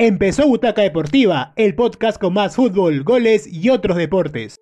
Empezó Butaca Deportiva, el podcast con más fútbol, goles y otros deportes.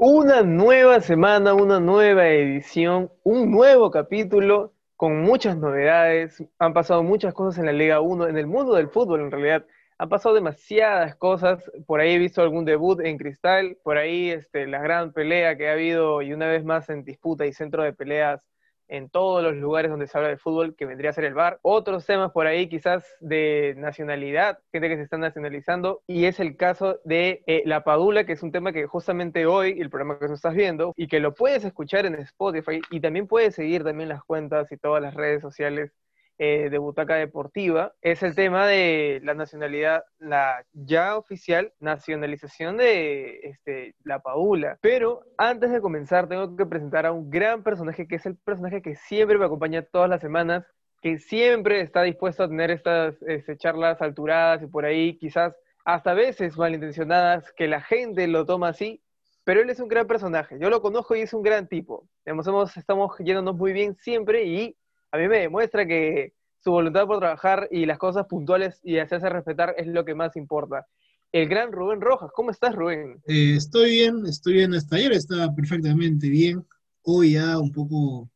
Una nueva semana, una nueva edición, un nuevo capítulo con muchas novedades. Han pasado muchas cosas en la Liga 1, en el mundo del fútbol en realidad. Han pasado demasiadas cosas. Por ahí he visto algún debut en Cristal, por ahí este, la gran pelea que ha habido y una vez más en disputa y centro de peleas en todos los lugares donde se habla de fútbol, que vendría a ser el bar. Otros temas por ahí quizás de nacionalidad, gente que se está nacionalizando, y es el caso de eh, La Padula, que es un tema que justamente hoy, el programa que tú estás viendo, y que lo puedes escuchar en Spotify, y también puedes seguir también las cuentas y todas las redes sociales eh, de Butaca Deportiva es el tema de la nacionalidad, la ya oficial nacionalización de este, la Paula. Pero antes de comenzar, tengo que presentar a un gran personaje que es el personaje que siempre me acompaña todas las semanas, que siempre está dispuesto a tener estas este, charlas alturadas y por ahí quizás hasta veces malintencionadas, que la gente lo toma así, pero él es un gran personaje. Yo lo conozco y es un gran tipo. Hemos, estamos yéndonos muy bien siempre y a mí me demuestra que su voluntad por trabajar y las cosas puntuales y hacerse respetar es lo que más importa. El gran Rubén Rojas, ¿cómo estás Rubén? Eh, estoy bien, estoy bien. Hasta ayer estaba perfectamente bien. Hoy ya un poco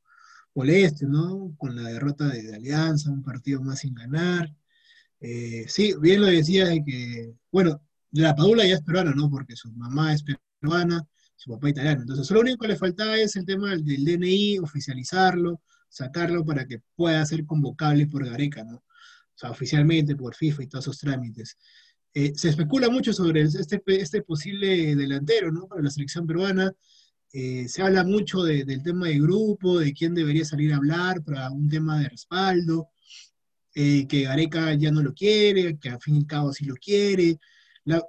molesto, ¿no? Con la derrota de, Alianza, un partido más sin ganar. Eh, sí, bien lo decía de que, bueno, la Padula ya es peruana, ¿no? Porque su mamá es peruana, su papá italiano. Entonces, lo único que le faltaba es el tema del DNI, oficializarlo, sacarlo para que pueda ser convocable por Gareca, ¿no? O sea, oficialmente por FIFA y todos esos trámites. Eh, se especula mucho sobre este, este posible delantero, ¿no? Para la selección peruana. Eh, se habla mucho del tema de grupo, de quién debería salir a hablar para un tema de respaldo, eh, que Gareca ya no lo quiere, que al fin y al cabo sí lo quiere.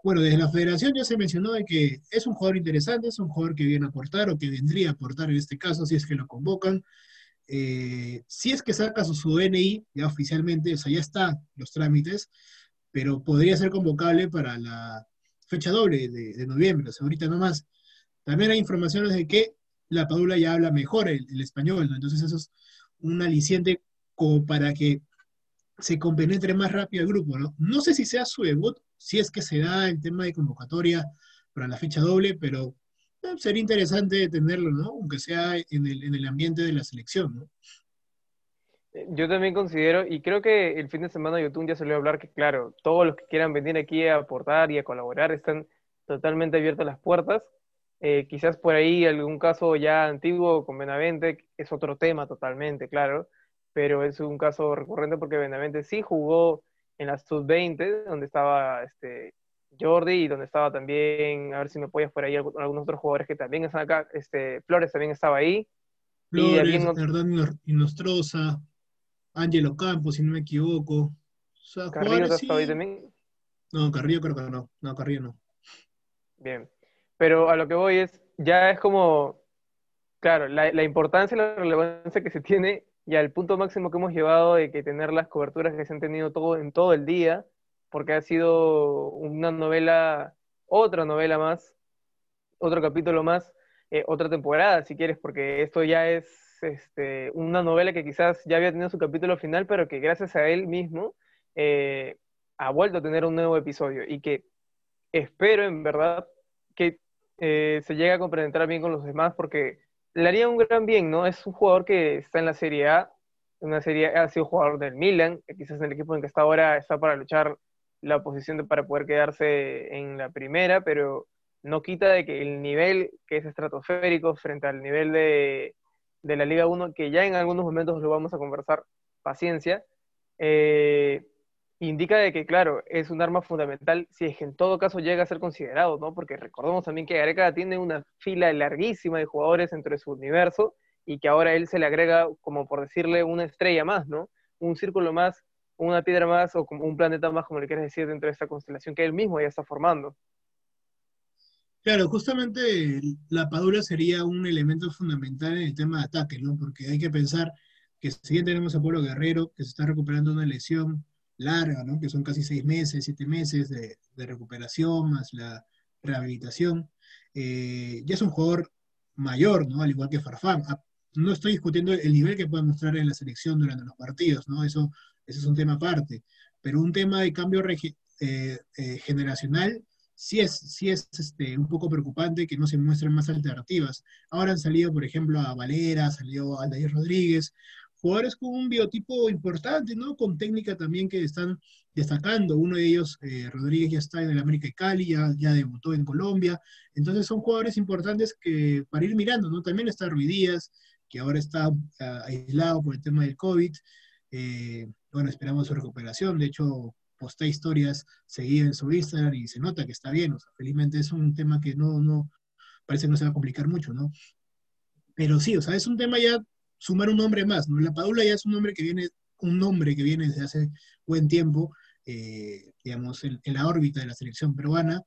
bueno, desde la federación ya se mencionó de que es un jugador interesante, es un jugador que viene a aportar o que vendría a aportar en este caso si es que lo convocan. Eh, si es que saca su, su, DNI ya oficialmente, o sea, ya está los trámites, pero podría ser convocable para la fecha doble de, noviembre, o sea, ahorita nomás. También hay informaciones de que la Padula ya habla mejor el, español, ¿no? Entonces eso es un aliciente como para que se compenetre más rápido el grupo, ¿no? No sé si sea su debut, si es que se da el tema de convocatoria para la fecha doble, pero sería interesante tenerlo, ¿no? Aunque sea en el, en el ambiente de la selección, ¿no? Eh, yo también considero, y creo que el fin de semana YouTube ya salió a hablar que, claro, todos los que quieran venir aquí a aportar y a colaborar están totalmente abiertas las puertas. Eh, quizás por ahí algún caso ya antiguo con Benavente es otro tema totalmente, claro, pero es un caso recurrente porque Benavente sí jugó en la sub-20, donde estaba este, Jordi y donde estaba también, a ver si me apoyas por ahí algunos otros jugadores que también están acá, este, Flores también estaba ahí. Flores, y Hernán Inostroza, Ángelo Campos, si no me equivoco. ¿Carrillo estaba ahí también? No, Carrillo creo que no, no, Carrillo no. Bien, pero a lo que voy es, ya es como, claro, la, la importancia y la relevancia que se tiene y al punto máximo que hemos llevado de que tener las coberturas que se han tenido todo, en todo el día, porque ha sido una novela, otra novela más, otro capítulo más, eh, otra temporada, si quieres, porque esto ya es este, una novela que quizás ya había tenido su capítulo final, pero que gracias a él mismo eh, ha vuelto a tener un nuevo episodio y que espero en verdad que eh, se llegue a comprender bien con los demás porque le haría un gran bien, ¿no? Es un jugador que está en la Serie A, una serie ha sido jugador del Milan, quizás en el equipo en que está ahora está para luchar la posición de, para poder quedarse en la primera, pero no quita de que el nivel que es estratosférico frente al nivel de, de la Liga 1, que ya en algunos momentos lo vamos a conversar, paciencia, eh, indica de que, claro, es un arma fundamental si es que en todo caso llega a ser considerado, ¿no? Porque recordemos también que Gareca tiene una fila larguísima de jugadores entre su universo y que ahora él se le agrega, como por decirle, una estrella más, ¿no? Un círculo más una piedra más o como un planeta más, como le quieres decir, dentro de esta constelación que él mismo ya está formando. Claro, justamente la Padula sería un elemento fundamental en el tema de ataque, ¿no? Porque hay que pensar que si bien tenemos a Pablo Guerrero, que se está recuperando una lesión larga, ¿no? Que son casi seis meses, siete meses de, recuperación, más la rehabilitación, eh, ya es un jugador mayor, ¿no? Al igual que Farfán. no estoy discutiendo el nivel que puede mostrar en la selección durante los partidos, ¿no? Eso, eso es un tema aparte. Pero un tema de cambio eh, eh, generacional sí es, sí es este, un poco preocupante que no se muestren más alternativas. Ahora han salido, por ejemplo, a Valera, salió a Aldair Rodríguez, jugadores con un biotipo importante, ¿no? Con técnica también que están destacando. Uno de ellos, eh, Rodríguez, ya está en el América de Cali, ya, debutó en Colombia. Entonces son jugadores importantes que para ir mirando, ¿no? También está Ruidías, que ahora está ah, aislado por el tema del COVID. Eh, bueno, esperamos su recuperación. De hecho, posté historias seguidas en su Instagram y se nota que está bien. O sea, felizmente es un tema que no, no, parece que no se va a complicar mucho, ¿no? Pero sí, o sea, es un tema ya sumar un nombre más, ¿no? La Padula ya es un nombre que viene, un nombre que viene desde hace buen tiempo, eh, digamos, en, la órbita de la selección peruana.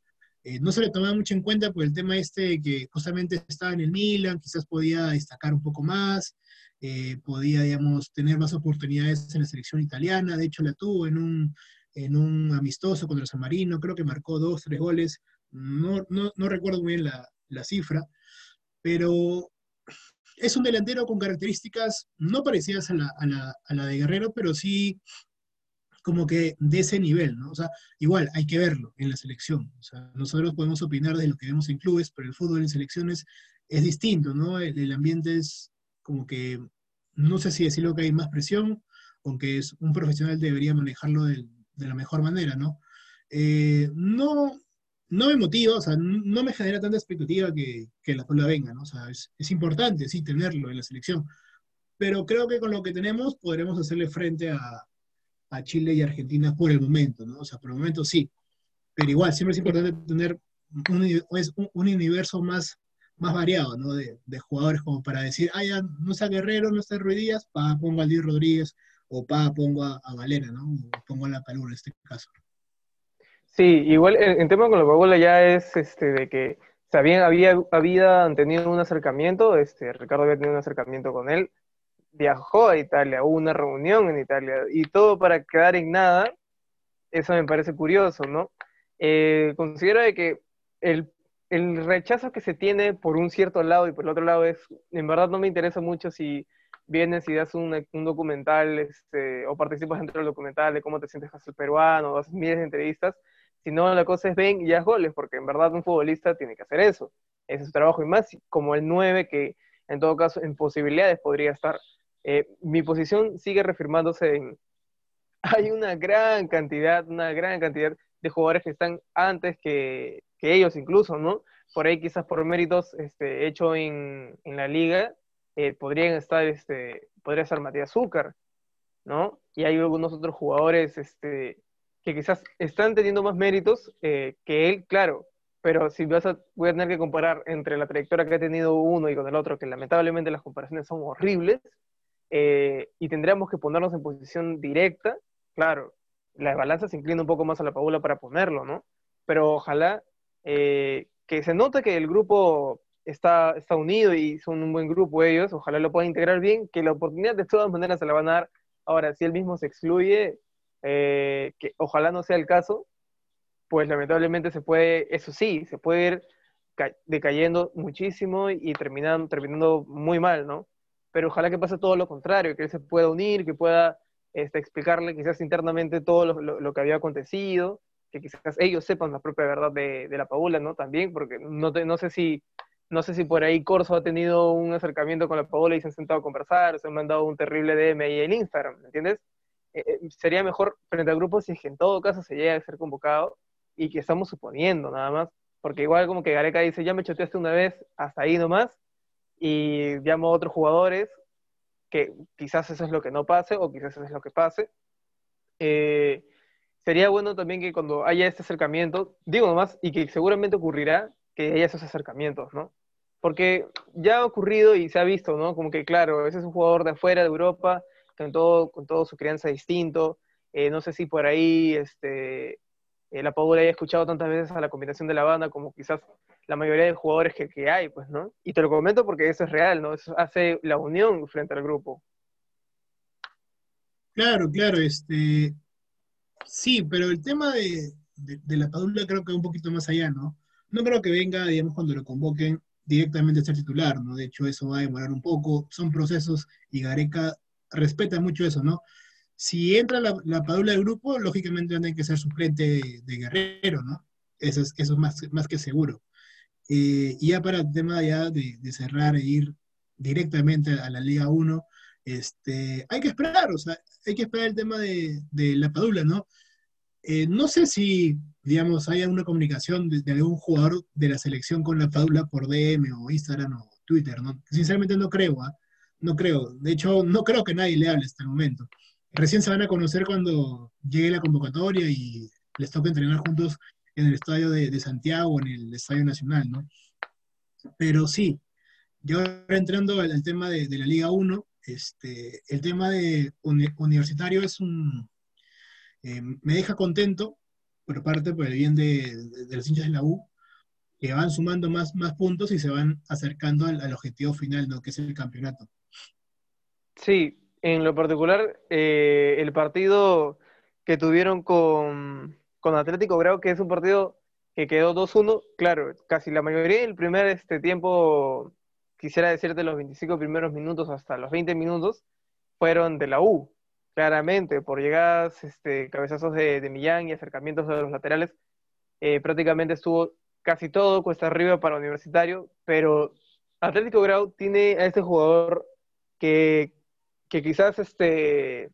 Eh, no se le tomaba mucho en cuenta por el tema este que justamente estaba en el Milan, quizás podía destacar un poco más, eh, podía, digamos, tener más oportunidades en la selección italiana, de hecho la tuvo en un, en un amistoso contra el San Marino, creo que marcó dos, tres goles, no, no, no recuerdo muy bien la, la cifra, pero es un delantero con características no parecidas a la, de Guerrero, pero sí como que de ese nivel, ¿no? O sea, igual hay que verlo en la selección. O sea, nosotros podemos opinar de lo que vemos en clubes, pero el fútbol en selecciones es distinto, ¿no? El, ambiente es como que, no sé si decirlo que hay más presión, aunque es un profesional debería manejarlo de, la mejor manera, ¿no? Eh, no, no me motiva, o sea, no me genera tanta expectativa que, la Puebla venga, ¿no? O sea, es, importante, sí, tenerlo en la selección, pero creo que con lo que tenemos podremos hacerle frente a, Chile y Argentina por el momento, ¿no? O sea, por el momento sí, pero igual, siempre es importante tener un, un, universo más, más variado, ¿no? De, jugadores como para decir, ah, ya, no está Guerrero, no está Ruidías, pa, pongo a Luis Rodríguez, o pa, pongo a, Valera, ¿no? O pongo a La Palura en este caso. Sí, igual en, tema con la Paola ya es este de que sabían, había, habían tenido un acercamiento, este, Ricardo había tenido un acercamiento con él, viajó a Italia, hubo una reunión en Italia, y todo para quedar en nada, eso me parece curioso, ¿no? Eh, considero de que el, rechazo que se tiene por un cierto lado y por el otro lado es, en verdad no me interesa mucho si vienes y das un, un documental este, o participas dentro del documental de cómo te sientes el peruano, o haces miles de entrevistas, si no, la cosa es ven y haz goles, porque en verdad un futbolista tiene que hacer eso. Ese es su trabajo y más como el 9 que en todo caso en posibilidades podría estar. Eh, mi posición sigue reafirmándose en... Hay una gran cantidad, una gran cantidad de jugadores que están antes que, que ellos incluso, ¿no? Por ahí quizás por méritos este, hecho en, en la liga, eh, podrían estar, este, podría ser Matías Zúcar, ¿no? Y hay algunos otros jugadores este, que quizás están teniendo más méritos eh, que él, claro, pero si vas a, voy a tener que comparar entre la trayectoria que ha tenido uno y con el otro, que lamentablemente las comparaciones son horribles, eh, y tendríamos que ponernos en posición directa, claro, la balanza se inclina un poco más a la Paula para ponerlo, ¿no? Pero ojalá eh, que se note que el grupo está, está unido y son un buen grupo ellos, ojalá lo puedan integrar bien, que la oportunidad de todas maneras se la van a dar. Ahora, si él mismo se excluye, eh, que ojalá no sea el caso, pues lamentablemente se puede, eso sí, se puede ir decayendo muchísimo y terminando, terminando muy mal, ¿no? Pero ojalá que pase todo lo contrario, que él se pueda unir, que pueda este, explicarle quizás internamente todo lo, que había acontecido, que quizás ellos sepan la propia verdad de, la Paula, ¿no? También, porque no, no sé si no sé si por ahí Corso ha tenido un acercamiento con la Paola y se han sentado a conversar, se han mandado un terrible DM ahí en Instagram, ¿me entiendes? Eh, eh, sería mejor frente al grupo si es que en todo caso se llega a ser convocado y que estamos suponiendo nada más, porque igual como que Gareca dice, ya me choteaste una vez, hasta ahí nomás, y llamo a otros jugadores, que quizás eso es lo que no pase o quizás eso es lo que pase. Eh, sería bueno también que cuando haya este acercamiento, digo nomás, y que seguramente ocurrirá, que haya esos acercamientos, ¿no? Porque ya ha ocurrido y se ha visto, ¿no? Como que, claro, ese es un jugador de afuera de Europa, con todo, con todo su crianza distinto. Eh, no sé si por ahí este, eh, la Paula haya escuchado tantas veces a la combinación de la banda como quizás la mayoría de jugadores que, que, hay, pues, ¿no? Y te lo comento porque eso es real, ¿no? Eso hace la unión frente al grupo. Claro, claro, este... Sí, pero el tema de, de, la Padula creo que un poquito más allá, ¿no? No creo que venga, digamos, cuando lo convoquen directamente ser titular, ¿no? De hecho, eso va a demorar un poco, son procesos y Gareca respeta mucho eso, ¿no? Si entra la, la padula del grupo, lógicamente tiene que ser suplente de, Guerrero, ¿no? Eso es, eso es más, más que seguro. Eh, y ya para el tema de, cerrar e ir directamente a la Liga 1, este, hay que esperar, o sea, hay que esperar el tema de, la Padula, ¿no? Eh, no sé si, digamos, haya una comunicación de, de, algún jugador de la selección con la Padula por DM o Instagram o Twitter, ¿no? Sinceramente no creo, ¿ah? No creo. De hecho, no creo que nadie le hable hasta el momento. Recién se van a conocer cuando llegue la convocatoria y les toque entrenar juntos en el estadio de, de Santiago, en el Estadio Nacional, ¿no? Pero sí, yo entrando al, tema de, la Liga 1, este, el tema de uni, universitario es un... Eh, me deja contento, por parte, por el bien de, de, los hinchas de la U, que van sumando más, más puntos y se van acercando al, al objetivo final, ¿no? que es el campeonato. Sí, en lo particular, eh, el partido que tuvieron con, con Atlético Grau, que es un partido que quedó 2-1, claro, casi la mayoría del primer este, tiempo, quisiera decirte los 25 primeros minutos hasta los 20 minutos, fueron de la U, claramente, por llegadas, este, cabezazos de, de Millán y acercamientos de los laterales, eh, prácticamente estuvo casi todo cuesta arriba para Universitario, pero Atlético Grau tiene a este jugador que, que quizás este,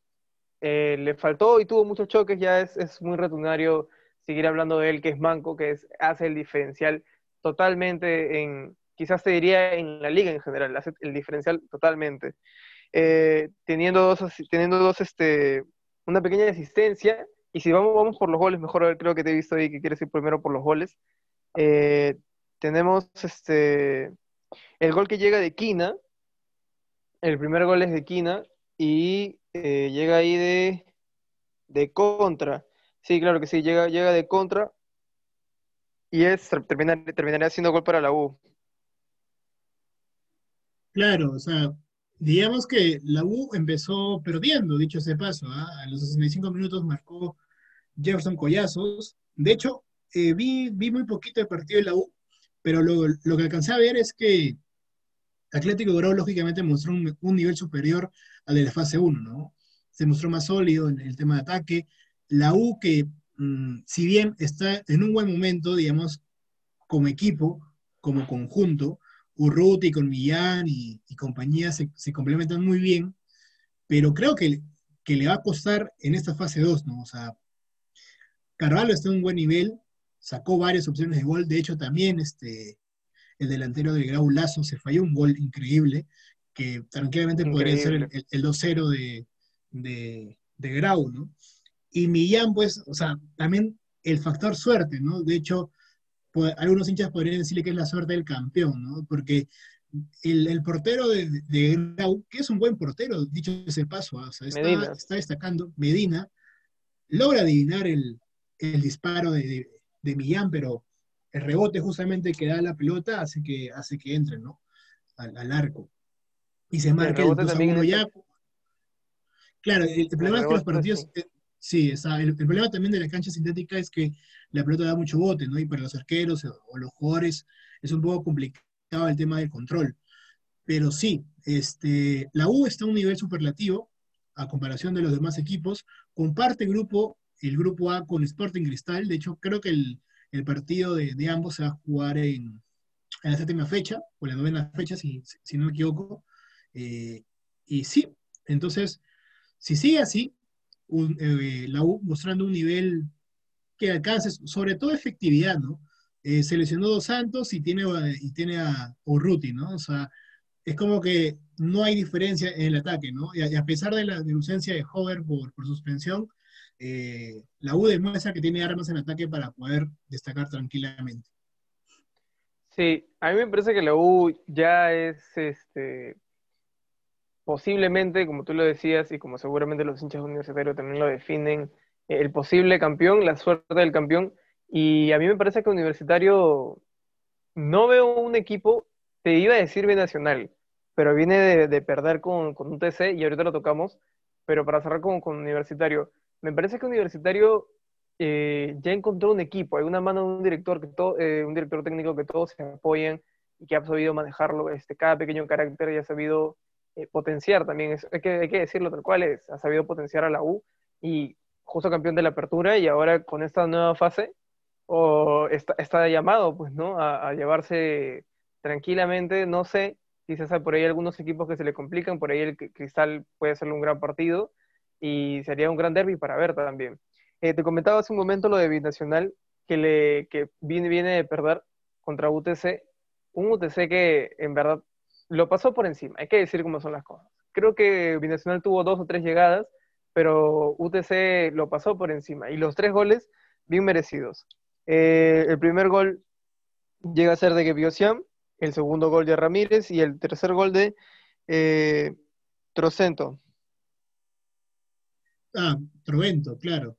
eh, le faltó y tuvo muchos choques, ya es, es muy retunario seguir hablando de él, que es manco, que es, hace el diferencial totalmente en, quizás te diría en la liga en general, hace el diferencial totalmente. Eh, teniendo dos, teniendo dos, este, una pequeña asistencia, y si vamos, vamos por los goles, mejor creo que te he visto ahí que quieres ir primero por los goles. Eh, tenemos este, el gol que llega de Quina, el primer gol es de Quina y eh, llega ahí de, de contra. Sí, claro que sí, llega, llega de contra y es terminar, terminaría siendo gol para la U. Claro, o sea, digamos que la U empezó perdiendo, dicho ese paso, ¿eh? a los 65 minutos marcó Jefferson Collazos. De hecho, eh, vi, vi muy poquito el partido de la U, pero lo, lo que alcancé a ver es que Atlético Grau lógicamente mostró un, nivel superior al de la fase 1, ¿no? Se mostró más sólido en el tema de ataque. La U que, mmm, si bien está en un buen momento, digamos, como equipo, como conjunto, Urruti con Millán y, compañía se, se, complementan muy bien, pero creo que, que, le va a costar en esta fase 2, ¿no? O sea, Carvalho está en un buen nivel, sacó varias opciones de gol, de hecho también este, el delantero de Grau Lazo se falló un gol increíble, que tranquilamente increíble. podría ser el, el, el 2-0 de, de, de, Grau, ¿no? Y Millán, pues, o sea, también el factor suerte, ¿no? De hecho, pues, algunos hinchas podrían decirle que es la suerte del campeón, ¿no? Porque el, el portero de, de, Grau, que es un buen portero, dicho ese paso, ¿ah? o sea, está, está, destacando, Medina, logra adivinar el, el disparo de, de Millán, pero el rebote justamente que da la pelota hace que, hace que entre, ¿no? Al, al arco. Y se marca el, el 2 a 1 ya. Claro, el, el problema el es que los partidos. Sí, eh, el, problema también de la cancha sintética es que la pelota da mucho bote, ¿no? Y para los arqueros o, o los jugadores es un poco complicado el tema del control. Pero sí, este, la U está a un nivel superlativo a comparación de los demás equipos. Comparte grupo, el grupo A con Sporting Cristal. De hecho, creo que el, el partido de, ambos se va a jugar en, en, la séptima fecha, o la novena fecha, si, si no me equivoco. Eh, y sí, entonces, si sigue así, eh, la U mostrando un nivel que alcance, sobre todo efectividad, ¿no? Eh, seleccionó dos Santos y tiene, y tiene a Urruti, ¿no? O sea, es como que no hay diferencia en el ataque, ¿no? Y a, pesar de la ausencia de Hover por suspensión, eh, la U demuestra que tiene armas en ataque para poder destacar tranquilamente. Sí, a mí me parece que la U ya es este posiblemente, como tú lo decías, y como seguramente los hinchas universitarios también lo definen, el posible campeón, la suerte del campeón. Y a mí me parece que Universitario no veo un equipo, te iba a decir binacional, pero viene de, de perder con, con, un TC y ahorita lo tocamos. Pero para cerrar con, con Universitario, me parece que Universitario eh, ya encontró un equipo, hay una mano de un director, que todo, eh, un director técnico que todos se apoyen y que ha sabido manejarlo, este, cada pequeño carácter y ha sabido eh, potenciar también, es, hay, que, hay que decirlo tal cual es, ha sabido potenciar a la U y justo campeón de la apertura y ahora con esta nueva fase está llamado pues no a, a, llevarse tranquilamente, no sé, quizás hay por ahí algunos equipos que se le complican, por ahí el Cristal puede hacerle un gran partido y sería un gran derby para ver también. Eh, te comentaba hace un momento lo de Binacional, que, le, que viene, de perder contra UTC, un UTC que en verdad lo pasó por encima, hay que decir cómo son las cosas. Creo que Binacional tuvo dos o tres llegadas, pero UTC lo pasó por encima y los tres goles bien merecidos. Eh, el primer gol llega a ser de Gebiosian, el segundo gol de Ramírez y el tercer gol de eh, Trocento. Ah, Trovento, claro.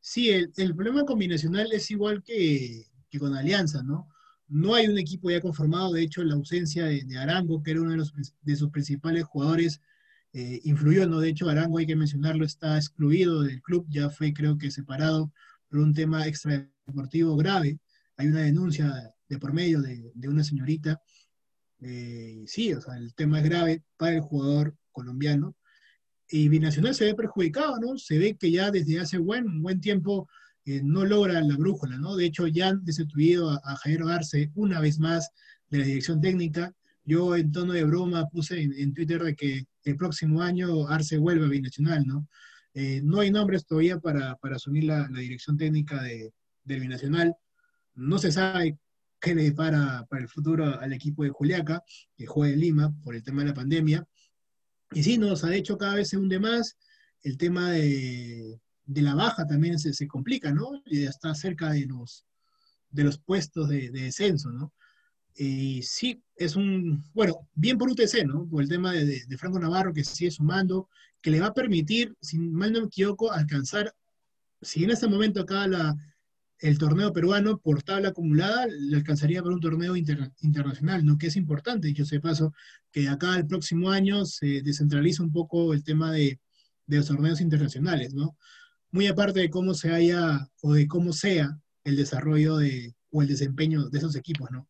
Sí, el, problema combinacional es igual que, que, con Alianza, ¿no? No hay un equipo ya conformado, de hecho la ausencia de, de Arango, que era uno de, los, de sus principales jugadores, eh, influyó, ¿no? De hecho Arango, hay que mencionarlo, está excluido del club, ya fue creo que separado por un tema extradeportivo grave. Hay una denuncia de por medio de, de una señorita. Eh, sí, o sea, el tema es grave para el jugador colombiano y Binacional se ve perjudicado, ¿no? Se ve que ya desde hace buen, buen tiempo eh, no logra la brújula, ¿no? De hecho, ya han destituido a, a Javier Arce una vez más de la dirección técnica. Yo en tono de broma puse en, en Twitter de que el próximo año Arce vuelve a Binacional, ¿no? Eh, no hay nombres todavía para, para asumir la, la, dirección técnica de, del Binacional. No se sabe qué le depara para el futuro al equipo de Juliaca, que juega en Lima por el tema de la pandemia. Y sí, nos ha hecho cada vez se hunde más. El tema de, de la baja también se, se, complica, ¿no? Y está cerca de los, de los puestos de, de descenso, ¿no? Y sí, es un, bueno, bien por UTC, ¿no? Por el tema de, de, de, Franco Navarro que sigue sumando, que le va a permitir, si mal no me equivoco, alcanzar, si en este momento acá la, el torneo peruano por tabla acumulada le alcanzaría para un torneo inter, internacional, ¿no? Que es importante, yo sé paso, que acá el próximo año se descentraliza un poco el tema de, de, los torneos internacionales, ¿no? Muy aparte de cómo se haya o de cómo sea el desarrollo de, o el desempeño de esos equipos, ¿no?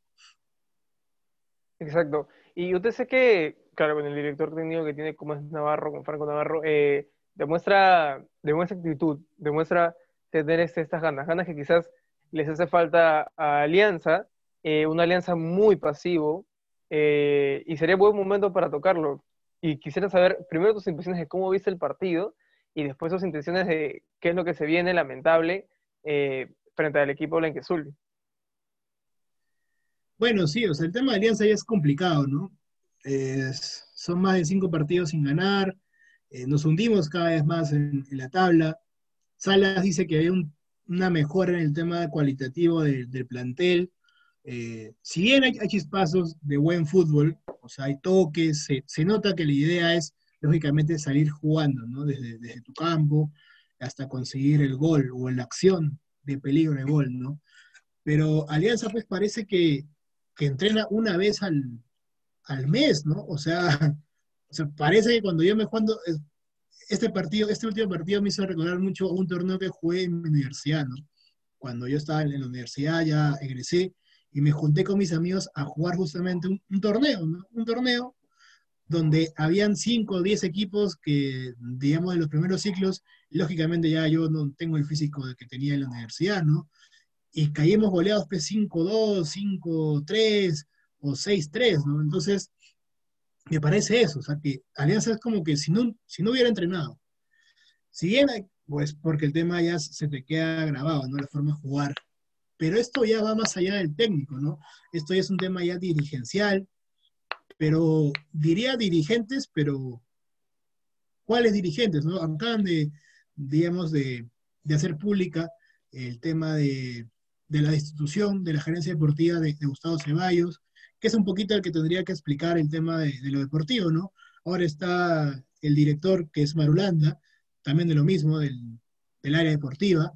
Exacto. Y usted sé que, claro, con el director técnico que tiene como es Navarro, con Franco Navarro, eh, demuestra, demuestra actitud, demuestra tener este, estas ganas, ganas que quizás les hace falta a Alianza, eh, una alianza muy pasivo, eh, y sería buen momento para tocarlo. Y quisiera saber primero tus impresiones de cómo viste el partido y después tus intenciones de qué es lo que se viene lamentable eh, frente al equipo Blanquezul. Bueno, sí, o sea, el tema de Alianza ya es complicado, ¿no? Son más de cinco partidos sin ganar, nos hundimos cada vez más en la tabla, Salas dice que hay un, una mejora en el tema cualitativo de, del plantel. Eh, si bien hay, hay, chispazos de buen fútbol, o sea, hay toques, se, nota que la idea es, lógicamente, salir jugando, ¿no? Desde, tu campo hasta conseguir el gol o la acción de peligro de gol, ¿no? Pero Alianza, pues, parece que, que entrena una vez al, al mes, ¿no? O sea, o sea, parece que cuando yo me juego, este partido, este último partido me hizo recordar mucho un torneo que jugué en mi universidad, ¿no? Cuando yo estaba en la universidad, ya egresé, y me junté con mis amigos a jugar justamente un, un torneo, ¿no? Un torneo donde habían 5 o 10 equipos que, digamos, de los primeros ciclos, lógicamente ya yo no tengo el físico que tenía en la universidad, ¿no? Y caímos goleados pues 5-2, 5-3 o 6-3, ¿no? Entonces, me parece eso, o sea, que Alianza es como que si no, si no hubiera entrenado, si bien, pues porque el tema ya se te queda grabado, ¿no? La forma de jugar, pero esto ya va más allá del técnico, ¿no? Esto ya es un tema ya dirigencial, pero diría dirigentes, pero ¿cuáles dirigentes, no? Acaban de, digamos, de, de hacer pública el tema de, de, la destitución de la gerencia deportiva de, de Gustavo Ceballos, que es un poquito el que tendría que explicar el tema de, lo deportivo, ¿no? Ahora está el director, que es Marulanda, también de lo mismo, del, área deportiva,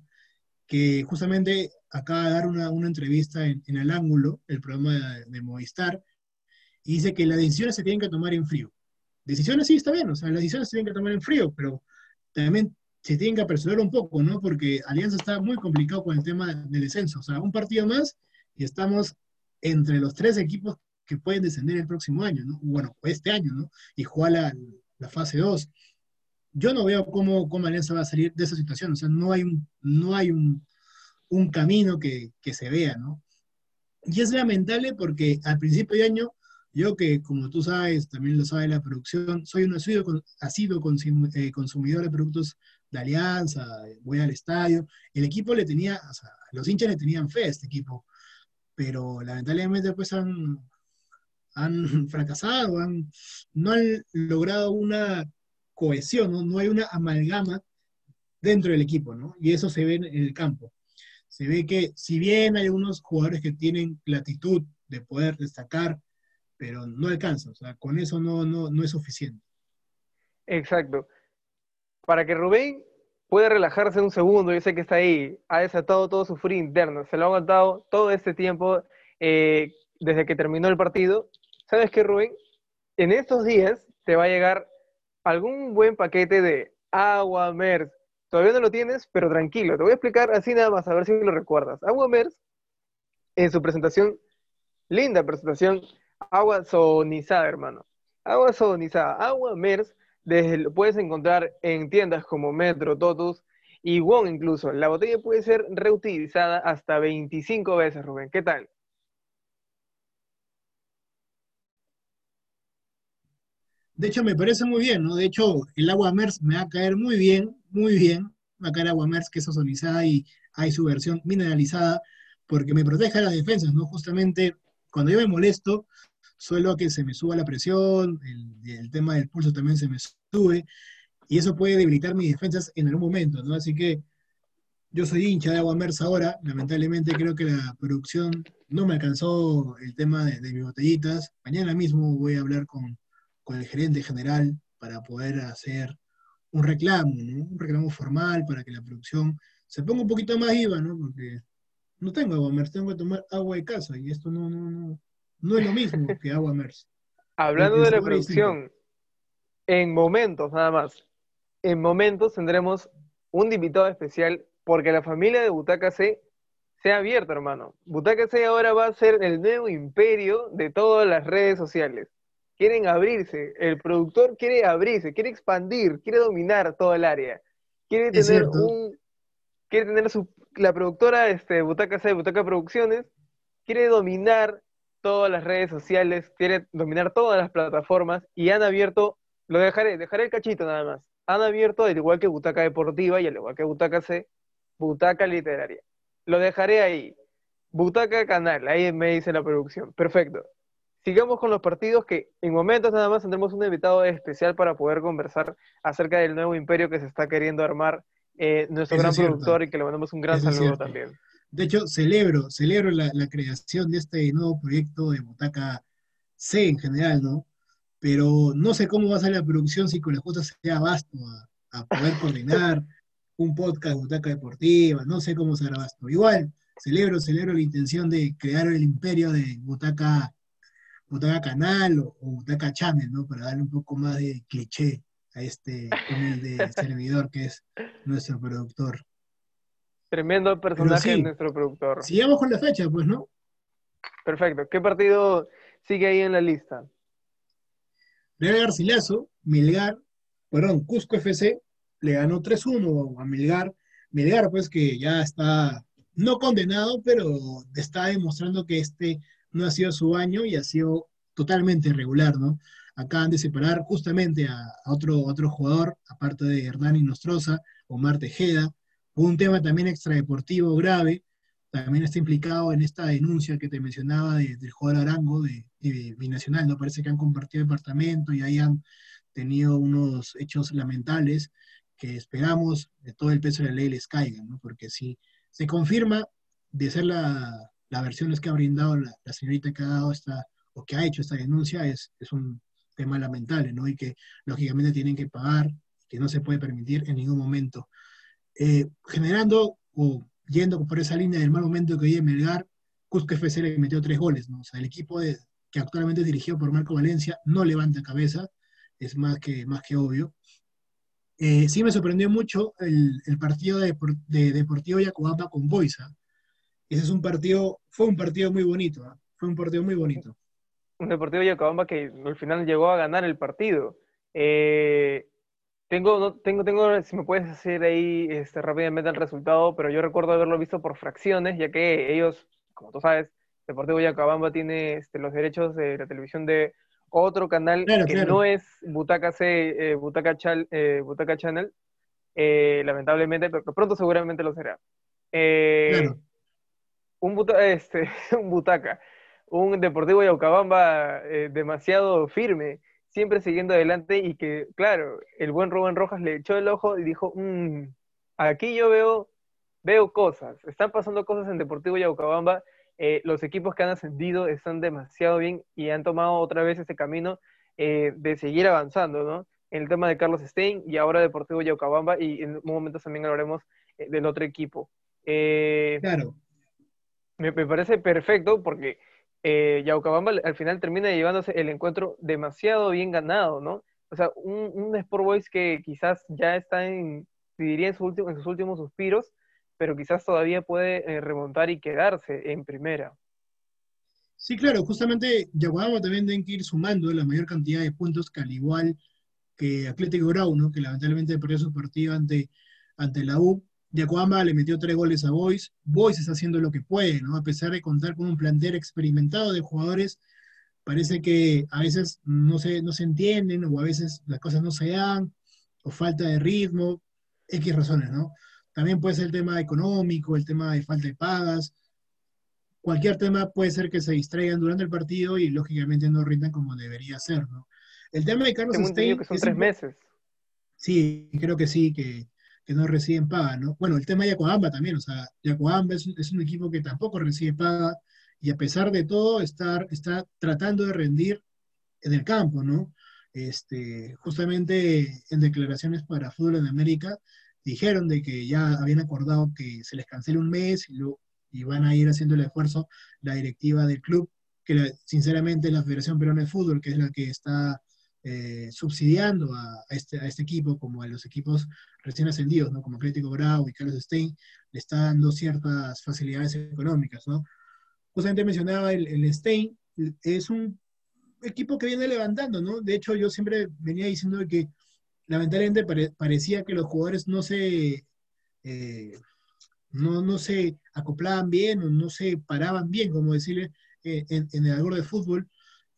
que justamente acaba de dar una, entrevista en, en, El Ángulo, el programa de, de, Movistar, y dice que las decisiones se tienen que tomar en frío. Decisiones sí está bien, o sea, las decisiones se tienen que tomar en frío, pero también se tienen que apresurar un poco, ¿no? Porque Alianza está muy complicado con el tema del descenso, o sea, un partido más y estamos entre los tres equipos que pueden descender el próximo año, ¿no? Bueno, este año. Y jugar la, fase 2. Yo no veo cómo, cómo Alianza va a salir de esa situación, o sea, no hay un, no hay un, camino que, se vea, ¿no? Y es lamentable porque al principio de año, yo que como tú sabes, también lo sabe la producción, soy un asiduo, eh, consumidor de productos de Alianza, voy al estadio, el equipo le tenía, los hinchas le tenían fe a este equipo, pero lamentablemente pues han, han fracasado, han, no han logrado una cohesión, ¿no? no hay una amalgama dentro del equipo, ¿no? Y eso se ve en el campo se ve que si bien hay unos jugadores que tienen la actitud de poder destacar, pero no alcanza, o sea, con eso no, no, no es suficiente. Exacto. Para que Rubén pueda relajarse un segundo, yo sé que está ahí, ha desatado todo su frío interno, se lo ha aguantado todo este tiempo eh, desde que terminó el partido. ¿Sabes qué, Rubén? En estos días te va a llegar algún buen paquete de agua, MERS, Todavía no lo tienes, pero tranquilo. Te voy a explicar así nada más, a ver si lo recuerdas. Agua Mers, en su presentación, linda presentación, agua sonizada, hermano. Agua sonizada. Agua Mers, lo puedes encontrar en tiendas como Metro, Totus y Wong incluso. La botella puede ser reutilizada hasta 25 veces, Rubén. ¿Qué tal? De hecho, me parece muy bien, ¿no? De hecho, el agua MERS me va a caer muy bien, muy bien. Va a caer agua MERS que es ozonizada y hay su versión mineralizada porque me protege las defensas, ¿no? Justamente cuando yo me molesto, suelo que se me suba la presión, el, tema del pulso también se me sube, y eso puede debilitar mis defensas en algún momento, ¿no? Así que yo soy hincha de agua MERS ahora, lamentablemente creo que la producción no me alcanzó el tema de mis botellitas. Mañana mismo voy a hablar con, con el gerente general para poder hacer un reclamo, un reclamo formal para que la producción se ponga un poquito más IVA, ¿no? Porque no tengo agua MERS, tengo que tomar agua de casa y esto no, no, no, no es lo mismo que agua MERS. Hablando de la producción, en momentos nada más, en momentos tendremos un invitado especial porque la familia de Butaca C se ha abierto, hermano. Butaca C ahora va a ser el nuevo imperio de todas las redes sociales quieren abrirse, el productor quiere abrirse, quiere expandir, quiere dominar todo el área, quiere tener un, quiere tener su, la productora, este, Butaca C, Butaca Producciones, quiere dominar todas las redes sociales, quiere dominar todas las plataformas y han abierto, lo dejaré, dejaré el cachito nada más, han abierto, al igual que Butaca Deportiva y al igual que Butaca C, Butaca Literaria. Lo dejaré ahí. Butaca Canal, ahí me dice la producción. Perfecto sigamos con los partidos que en momentos nada más tendremos un invitado especial para poder conversar acerca del nuevo imperio que se está queriendo armar eh, nuestro gran productor y que le mandamos un gran saludo también. De hecho, celebro, celebro la, creación de este nuevo proyecto de Butaca C en general, ¿no? Pero no sé cómo va a ser la producción si con la justa sea abasto a, poder coordinar un podcast de Butaca Deportiva, no sé cómo será abasto. Igual, celebro, celebro la intención de crear el imperio de Butaca Butaca Canal o, Butaca Channel, ¿no? Para darle un poco más de cliché a este humilde servidor que es nuestro productor. Tremendo personaje nuestro productor. Sigamos con la fecha, pues, ¿no? Perfecto. ¿Qué partido sigue ahí en la lista? Real Garcilaso, Milgar, perdón, Cusco FC le ganó 3-1 a Milgar. Milgar, pues, que ya está no condenado, pero está demostrando que este no ha sido su año y ha sido totalmente irregular, ¿no? Acaban de separar justamente a, otro, otro jugador, aparte de Hernán Nostroza, Omar Tejeda, un tema también extradeportivo grave, también está implicado en esta denuncia que te mencionaba del jugador Arango de, Binacional, ¿no? Parece que han compartido departamento y ahí han tenido unos hechos lamentables que esperamos de todo el peso de la ley les caigan, ¿no? Porque si se confirma de ser la, las versiones que ha brindado la, señorita que ha dado esta, o que ha hecho esta denuncia es, es un tema lamentable, ¿no? Y que lógicamente tienen que pagar, que no se puede permitir en ningún momento. Eh, generando o yendo por esa línea del mal momento que vive Melgar, Cusco FC le metió tres goles, ¿no? O sea, el equipo que actualmente es dirigido por Marco Valencia no levanta cabeza, es más que, más que obvio. Eh, sí me sorprendió mucho el, el partido de, de Deportivo Yacobamba con Boisa, ese es un partido, fue un partido muy bonito, ¿ah? fue un partido muy bonito. un Deportivo Yacabamba que al final llegó a ganar el partido. Eh, tengo, no, tengo, tengo, si me puedes hacer ahí este, rápidamente el resultado, pero yo recuerdo haberlo visto por fracciones, ya que ellos, como tú sabes, Deportivo Yacabamba tiene este, los derechos de la televisión de otro canal que no es Butaca C, eh, Butaca, eh, Butaca Channel, eh, lamentablemente, pero pronto seguramente lo será. un, este, un Butaca, un Deportivo Yaucabamba demasiado firme, siempre siguiendo adelante y que, claro, el buen Rubén Rojas le echó el ojo y dijo, mm, aquí yo veo, veo cosas, están pasando cosas en Deportivo Yaucabamba eh, los equipos que han ascendido están demasiado bien y han tomado otra vez ese camino eh, de seguir avanzando, ¿no? En el tema de Carlos Stein y ahora Deportivo Yaucabamba y en un momento también hablaremos eh, del otro equipo. claro. Me, parece perfecto porque Yaucabamba al final termina llevándose el encuentro demasiado bien ganado, ¿no? O sea, un, un Sport Boys que quizás ya está en, en sus últimos suspiros, pero quizás todavía puede eh, remontar y quedarse en primera. Sí, claro, justamente Yaguabamba también tiene que ir sumando la mayor cantidad de puntos que al igual que Atlético Grau, ¿no? que lamentablemente perdió su partido ante, ante la U. Yacuamba le metió tres goles a Boys. Boys está haciendo lo que puede, ¿no? A pesar de contar con un plantel experimentado de jugadores, parece que a veces no se, no se entienden o a veces las cosas no se dan o falta de ritmo, X razones, ¿no? También puede ser el tema económico, el tema de falta de pagas. Cualquier tema puede ser que se distraigan durante el partido y lógicamente no rindan como debería ser, ¿no? El tema de Carlos Stein... que son tres meses. Sí, creo que sí, que, no reciben paga, ¿no? Bueno, el tema de Yacoamba también, o sea, Yacoamba es, es, un equipo que tampoco recibe paga y a pesar de todo está, está tratando de rendir en el campo, ¿no? Este, justamente en declaraciones para Fútbol en América, dijeron de que ya habían acordado que se les cancele un mes y, lo, y van a ir haciendo el esfuerzo la directiva del club, que sinceramente la Federación Peruana de Fútbol, que es la que está eh, subsidiando a, este, a este equipo, como a los equipos recién ascendidos, ¿no? como Atlético Bravo y Carlos Stein, le está dando ciertas facilidades económicas. ¿no? Justamente mencionaba el, el Stein, es un equipo que viene levantando, ¿no? De hecho, yo siempre venía diciendo que lamentablemente parecía que los jugadores no se, eh, no, no, se acoplaban bien o no se paraban bien, como decirle, eh, en, el albor de fútbol,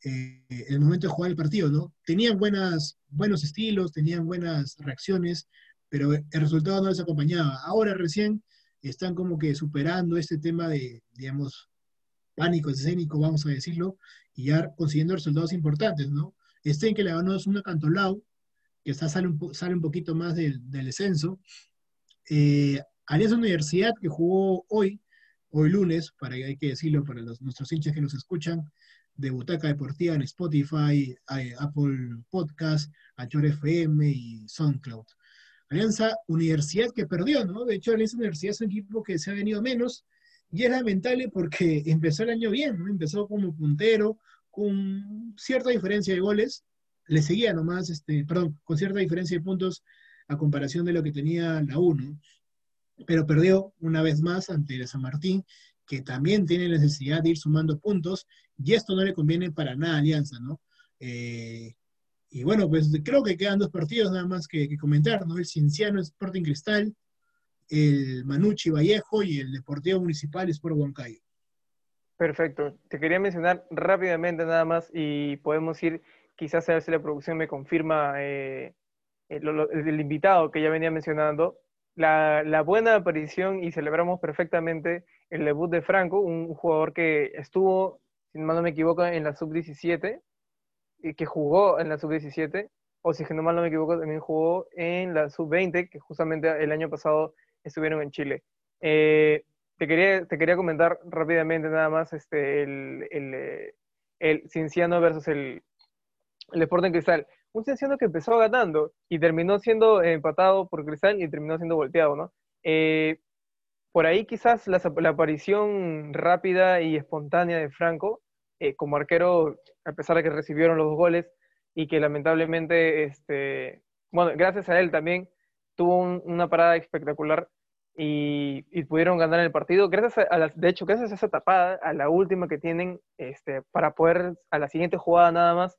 eh, en el momento de jugar el partido, ¿no? Tenían buenas, buenos estilos, tenían buenas reacciones, pero el resultado no les acompañaba. Ahora recién están como que superando este tema de, digamos, pánico escénico, vamos a decirlo, y ya consiguiendo resultados importantes, ¿no? Este que le ganó es un acantolado, que sale, un, sale un poquito más del, del descenso. Eh, Alianza Universidad, que jugó hoy, hoy lunes, para hay que decirlo para los, nuestros hinchas que nos escuchan, de Butaca Deportiva en Spotify, Apple Podcast, Anchor FM y SoundCloud. Alianza Universidad que perdió, ¿no? De hecho, Alianza Universidad es un equipo que se ha venido menos y es lamentable porque empezó el año bien, ¿no? Empezó como puntero, con cierta diferencia de goles, le seguía nomás, este, perdón, con cierta diferencia de puntos a comparación de lo que tenía la 1, pero perdió una vez más ante San Martín, que también tiene necesidad de ir sumando puntos, y esto no le conviene para nada a Alianza, ¿no? Eh, y bueno, pues creo que quedan dos partidos nada más que, comentar, ¿no? El Cienciano Sporting Cristal, el Manucci Vallejo y el Deportivo Municipal Sport Huancayo. Perfecto. Te quería mencionar rápidamente nada más y podemos ir quizás a ver si la producción me confirma eh, el, invitado que ya venía mencionando, la, buena aparición y celebramos perfectamente el debut de Franco, un jugador que estuvo, si mal no me equivoco, en la sub-17, y que jugó en la sub-17, o si no mal no me equivoco, también jugó en la sub-20, que justamente el año pasado estuvieron en Chile. Eh, te, quería, te quería comentar rápidamente nada más este, el, el, eh, el Cinciano versus el, el Sporting Cristal. Un Cienciano que empezó ganando y terminó siendo empatado por Cristal y terminó siendo volteado, ¿no? Eh, por ahí quizás la, aparición rápida y espontánea de Franco, eh, como arquero, a pesar de que recibieron los dos goles y que lamentablemente, este, bueno, gracias a él también tuvo una parada espectacular, y, pudieron ganar el partido. Gracias a, de hecho, gracias a esa tapada, a la última que tienen este, para poder, a la siguiente jugada nada más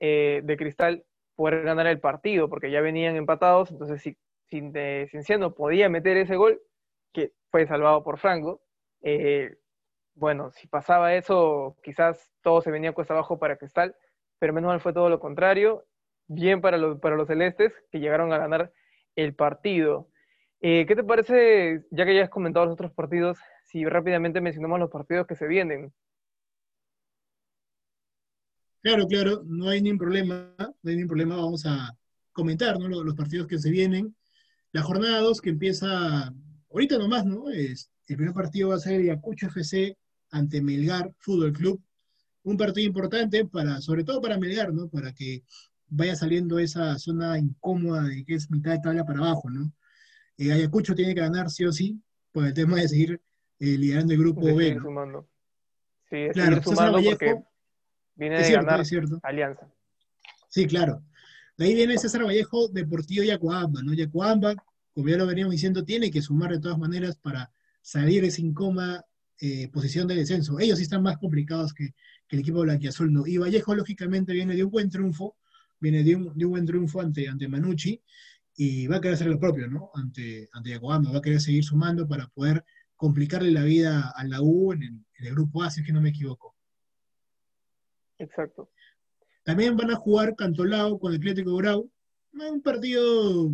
eh, de Cristal, poder ganar el partido, porque ya venían empatados, entonces si, sin de, Cienciano podía meter ese gol, que fue salvado por Franco, eh, bueno, si pasaba eso, quizás todo se venía cuesta abajo para Cristal, pero menos mal fue todo lo contrario. Bien para los, para los celestes, que llegaron a ganar el partido. Eh, ¿Qué te parece, ya que ya has comentado los otros partidos, si rápidamente mencionamos los partidos que se vienen? Claro, claro, no hay ningún problema, no hay ningún problema, vamos a comentar ¿no? los, los partidos que se vienen. La jornada 2 que empieza ahorita nomás, ¿no? Es, el primer partido va a ser Ayacucho FC ante Melgar Fútbol Club. Un partido importante para, sobre todo para Melgar, ¿no? Para que vaya saliendo esa zona incómoda de que es mitad de tabla para abajo, ¿no? Eh, Ayacucho tiene que ganar sí o sí por el tema de seguir eh, liderando el grupo B. ¿no? Sumando. Sí, es claro, seguir sumando porque viene de ganar Alianza. Sí, claro. De ahí viene César Vallejo, Deportivo Yacuamba, ¿no? Yacuamba, como ya lo veníamos diciendo, tiene que sumar de todas maneras para salir de esa incómoda eh, posición de descenso. Ellos sí están más complicados que, el equipo blanquiazul, ¿no? Y Vallejo, lógicamente, viene de un buen triunfo, viene de un, buen triunfo ante, ante Manucci, y va a querer hacer lo propio, ¿no? Ante, ante va a querer seguir sumando para poder complicarle la vida a la U en el, grupo A, si es que no me equivoco. Exacto. También van a jugar Cantolao con Atlético Grau. Un partido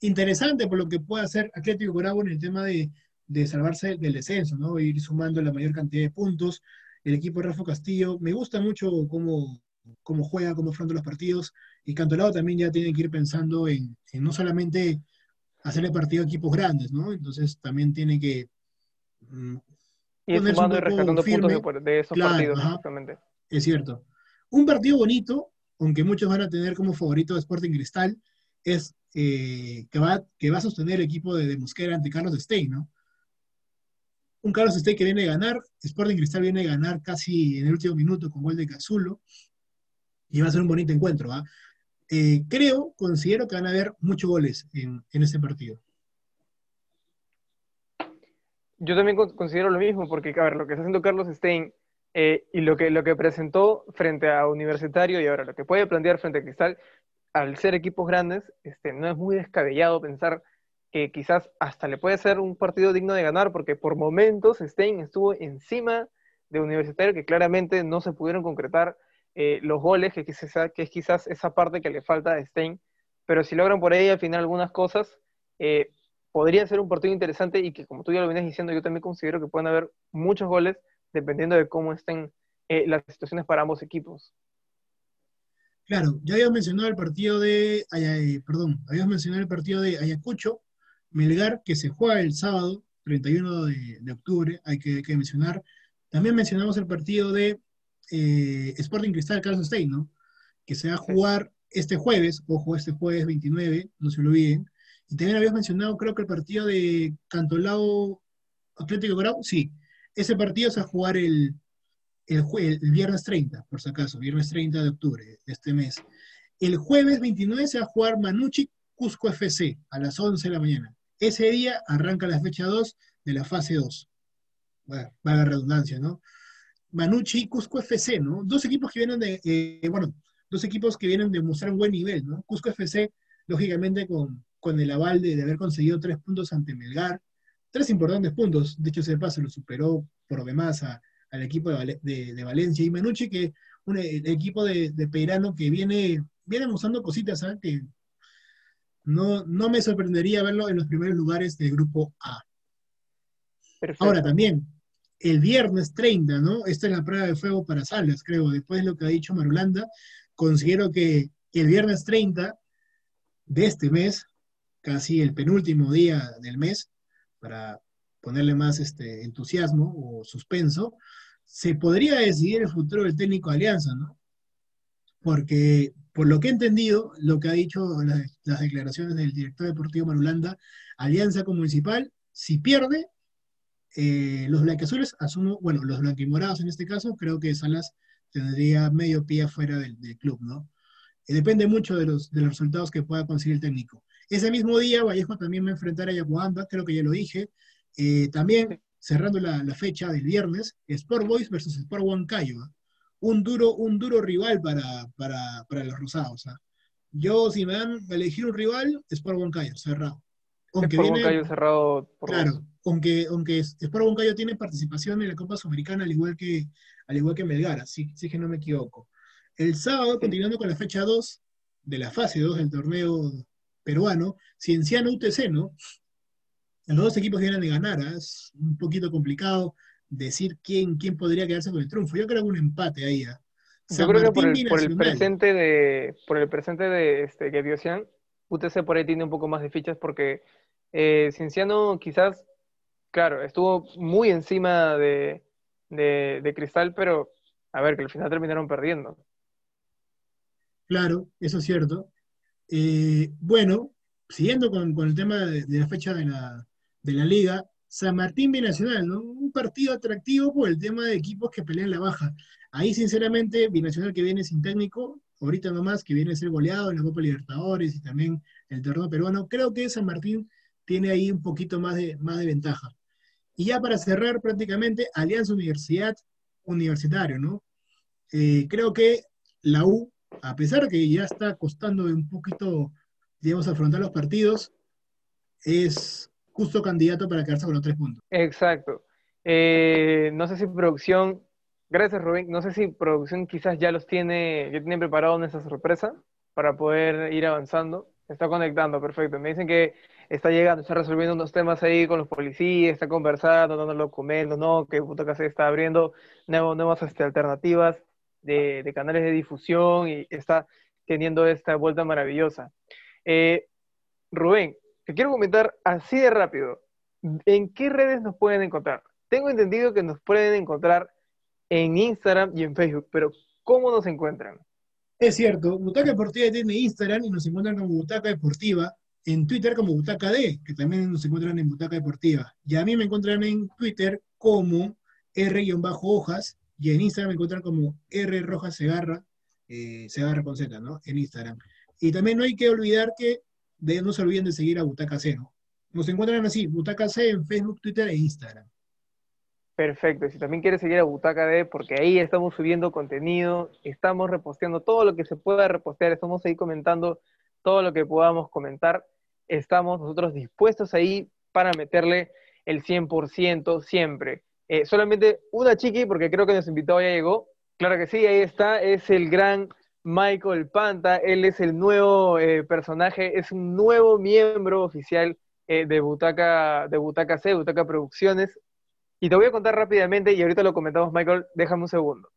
interesante por lo que puede hacer Atlético Grau en el tema de, de salvarse del descenso, ¿no? Ir sumando la mayor cantidad de puntos. El equipo de Rafa Castillo, me gusta mucho cómo, cómo juega, cómo afronta los partidos. Y Cantolao también ya tiene que ir pensando en, no solamente hacerle partido a equipos grandes, ¿no? Entonces también tiene que. Mm, y sumando y rescatando puntos de, esos partidos, exactamente. Es cierto. Un partido bonito, aunque muchos van a tener como favorito de Sporting Cristal, es eh, que, va, que va a sostener el equipo de, de Mosquera ante Carlos Stein, ¿no? Un Carlos Stein que viene a ganar, Sporting Cristal viene a ganar casi en el último minuto con gol de Cazulo, y va a ser un bonito encuentro, ¿ah? Eh, creo, considero que van a haber muchos goles en, en este partido. Yo también considero lo mismo, porque, a ver, lo que está haciendo Carlos Stein eh, y lo que, lo que presentó frente a Universitario y ahora lo que puede plantear frente a Cristal, al ser equipos grandes, este, no es muy descabellado pensar que quizás hasta le puede ser un partido digno de ganar, porque por momentos Stein estuvo encima de Universitario que claramente no se pudieron concretar eh, los goles, que, que es quizás esa parte que le falta a Stein, pero si logran por ahí al final algunas cosas, eh, podría ser un partido interesante y que como tú ya lo vienes diciendo, yo también considero que pueden haber muchos goles dependiendo de cómo estén eh, las situaciones para ambos equipos. Claro, ya habías mencionado el partido de, perdón, habías mencionado el partido de Ayacucho, Melgar, que se juega el sábado, 31 de, octubre, hay que, hay que mencionar. También mencionamos el partido de eh, Sporting Cristal Carlos Stein, ¿no? Que se va a jugar este jueves, ojo, este jueves 29, no se lo olviden. Y también habías mencionado, creo que el partido de Cantolao Atlético Grau, sí, ese partido se va a jugar el, el, el, viernes 30, por si acaso, viernes 30 de octubre de este mes. El jueves 29 se va a jugar Manucci Cusco FC a las 11 de la mañana. Ese día arranca la fecha 2 de la fase 2. Bueno, va redundancia, ¿no? Manucci y Cusco FC, ¿no? Dos equipos que vienen de, eh, bueno, dos equipos que vienen de mostrar un buen nivel, ¿no? Cusco FC, lógicamente, con, con el aval de, haber conseguido tres puntos ante Melgar, tres importantes puntos, de hecho ese paso lo superó por demás al equipo de, Valencia y Manucci, que un el equipo de, Peirano que viene, viene mostrando cositas, ¿sabes? Que no, no me sorprendería verlo en los primeros lugares del grupo A. Ahora también, el viernes 30, ¿no? Esta es la prueba de fuego para Salas, creo, después de lo que ha dicho Marulanda, considero que el viernes 30 de este mes, casi el penúltimo día del mes, para ponerle más este, entusiasmo o suspenso, se podría decidir el futuro del técnico de Alianza, ¿no? Porque, por lo que he entendido, lo que ha dicho las declaraciones del director deportivo Marulanda, Alianza como municipal, si pierde, eh, los blanqueazules asumo, bueno, los blanquimorados en este caso, creo que Salas tendría medio pie afuera del, club, ¿no? depende mucho de los, de los resultados que pueda conseguir el técnico. Ese mismo día, Vallejo también va a enfrentar a Yacuamba, creo que ya lo dije. Eh, también, cerrando la, la, fecha del viernes, Sport Boys versus Sport Huancayo. ¿ah? Un duro, un duro rival para, para, para los rosados. ¿ah? Yo, si me dan a elegir un rival, Sport Huancayo, cerrado. Aunque Sport viene, Huancayo cerrado. Por claro, vos. aunque, aunque Sport Huancayo tiene participación en la Copa Sudamericana, al igual que, al igual que Melgar, si es que no me equivoco. El sábado, sí. continuando con la fecha 2 de la fase 2 del torneo peruano, Cienciano UTC, ¿no? Los dos equipos vienen de ganar, ¿eh? es un poquito complicado decir quién, quién podría quedarse con el triunfo. Yo creo que un empate ahí. ¿eh? Yo creo que por el, por el, presente de por el presente de este Geviosian, UTC por ahí tiene un poco más de fichas porque eh, Cienciano quizás, claro, estuvo muy encima de, de, de Cristal, pero a ver, que al final terminaron perdiendo. Claro, eso es cierto. Eh, bueno, siguiendo con, con el tema de, de, la fecha de la, de la liga, San Martín Binacional, ¿no? Un partido atractivo por el tema de equipos que pelean la baja. Ahí, sinceramente, Binacional que viene sin técnico, ahorita nomás, que viene a ser goleado en la Copa Libertadores y también el torneo peruano, creo que San Martín tiene ahí un poquito más de, más de ventaja. Y ya para cerrar prácticamente, Alianza Universidad Universitario, ¿no? Eh, creo que la U, a pesar que ya está costando un poquito, digamos, afrontar los partidos, es justo candidato para quedarse con los tres puntos. Exacto. Eh, no sé si producción, gracias Rubén, no sé si producción quizás ya los tiene, ya tienen preparado esa sorpresa para poder ir avanzando. Está conectando, perfecto. Me dicen que está llegando, está resolviendo unos temas ahí con los policías, está conversando, dando documentos, ¿no? Que Butaca se está abriendo nuevas, este, alternativas de, de, canales de difusión y está teniendo esta vuelta maravillosa. Eh, Rubén, te quiero comentar así de rápido, ¿en qué redes nos pueden encontrar? Tengo entendido que nos pueden encontrar en Instagram y en Facebook, pero ¿cómo nos encuentran? Es cierto, Butaca Deportiva tiene Instagram y nos encuentran como Butaca Deportiva, en Twitter como Butaca D, que también nos encuentran en Butaca Deportiva. Y a mí me encuentran en Twitter como R-Hojas y en Instagram me encuentran como R Rojas Segarra, eh, Segarra con Z, ¿no? En Instagram. Y también no hay que olvidar que de, no se olviden de seguir a Butaca C, ¿no? Nos encuentran así, Butaca C en Facebook, Twitter e Instagram. Perfecto, si también quieres seguir a Butaca D, porque ahí estamos subiendo contenido, estamos reposteando todo lo que se pueda repostear, estamos ahí comentando todo lo que podamos comentar, estamos nosotros dispuestos ahí para meterle el 100% siempre. Eh, solamente una chiqui, porque creo que nuestro invitado ya llegó. Claro que sí, ahí está, es el gran Michael Panta, él es el nuevo eh, personaje, es un nuevo miembro oficial eh, de Butaca, de Butaca C, Butaca Producciones. Y te voy a contar rápidamente, y ahorita lo comentamos, Michael, déjame un segundo.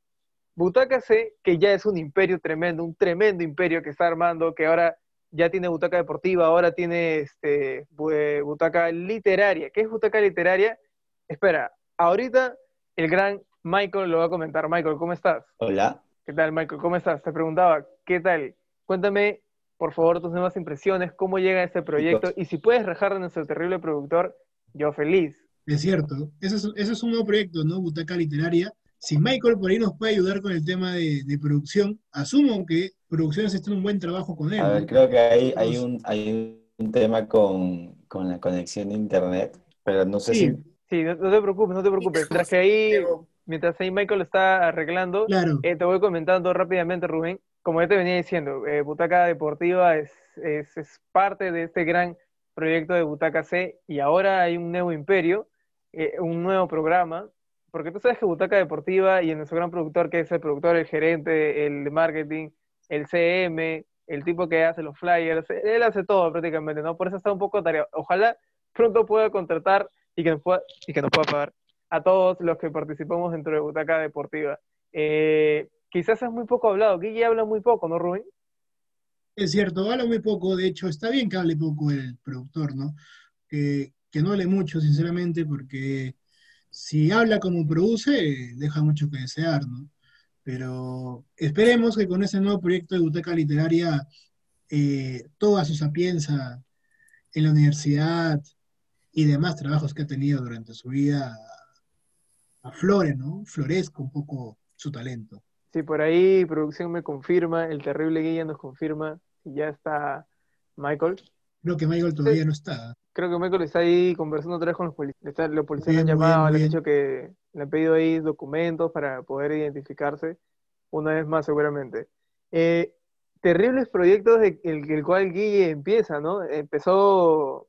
Butaca C, que ya es un imperio tremendo, un tremendo imperio que está armando, que ahora ya tiene butaca deportiva, ahora tiene este, butaca literaria. ¿Qué es butaca literaria? Espera, ahorita el gran Michael lo va a comentar. Michael, ¿cómo estás? Hola. ¿Qué tal, Michael? ¿Cómo estás? Te preguntaba, ¿qué tal? Cuéntame, por favor, tus nuevas impresiones, cómo llega este proyecto y si puedes rajar a nuestro terrible productor, yo feliz. Es cierto, eso es, eso es un nuevo proyecto, ¿no? Butaca Literaria. Si Michael por ahí nos puede ayudar con el tema de, de producción, asumo que Producciones está en un buen trabajo con él. A ver, creo que hay, hay, un, hay un tema con, con la conexión de internet, pero no sé sí. si... Sí, no, no, te preocupes, no te preocupes. Mientras que ahí mientras ahí Michael está arreglando, claro. eh, te voy comentando rápidamente, Rubén. Como ya te venía diciendo, eh, Butaca Deportiva es, es, es, parte de este gran proyecto de Butaca C y ahora hay un nuevo imperio, eh, un nuevo programa, porque tú sabes que Butaca Deportiva y nuestro gran productor, que es el productor, el gerente, el marketing, el CM, el tipo que hace los flyers, él hace todo prácticamente, ¿no? Por eso está un poco tarea. Ojalá pronto pueda contratar y que nos pueda, y que nos pueda pagar a todos los que participamos dentro de Butaca Deportiva. Eh, quizás es muy poco hablado, Guille habla muy poco, ¿no, Rubén? Es cierto, habla muy poco, de hecho, está bien que hable poco el productor, ¿no? Que, no hable mucho, sinceramente, porque si habla como produce, deja mucho que desear, ¿no? Pero esperemos que con ese nuevo proyecto de Butaca Literaria, eh, toda su sapienza en la universidad y demás trabajos que ha tenido durante su vida aflore, ¿no? Florezca un poco su talento. Sí, por ahí producción me confirma, el terrible Guilla nos confirma, y ya está Michael. Creo que Michael todavía no está. Creo que Michael está ahí conversando otra vez con los policías. Los policías han llamado, bien, le han dicho que le han pedido ahí documentos para poder identificarse una vez más seguramente. Eh, terribles proyectos de, el, el cual Guille empieza, ¿no? Empezó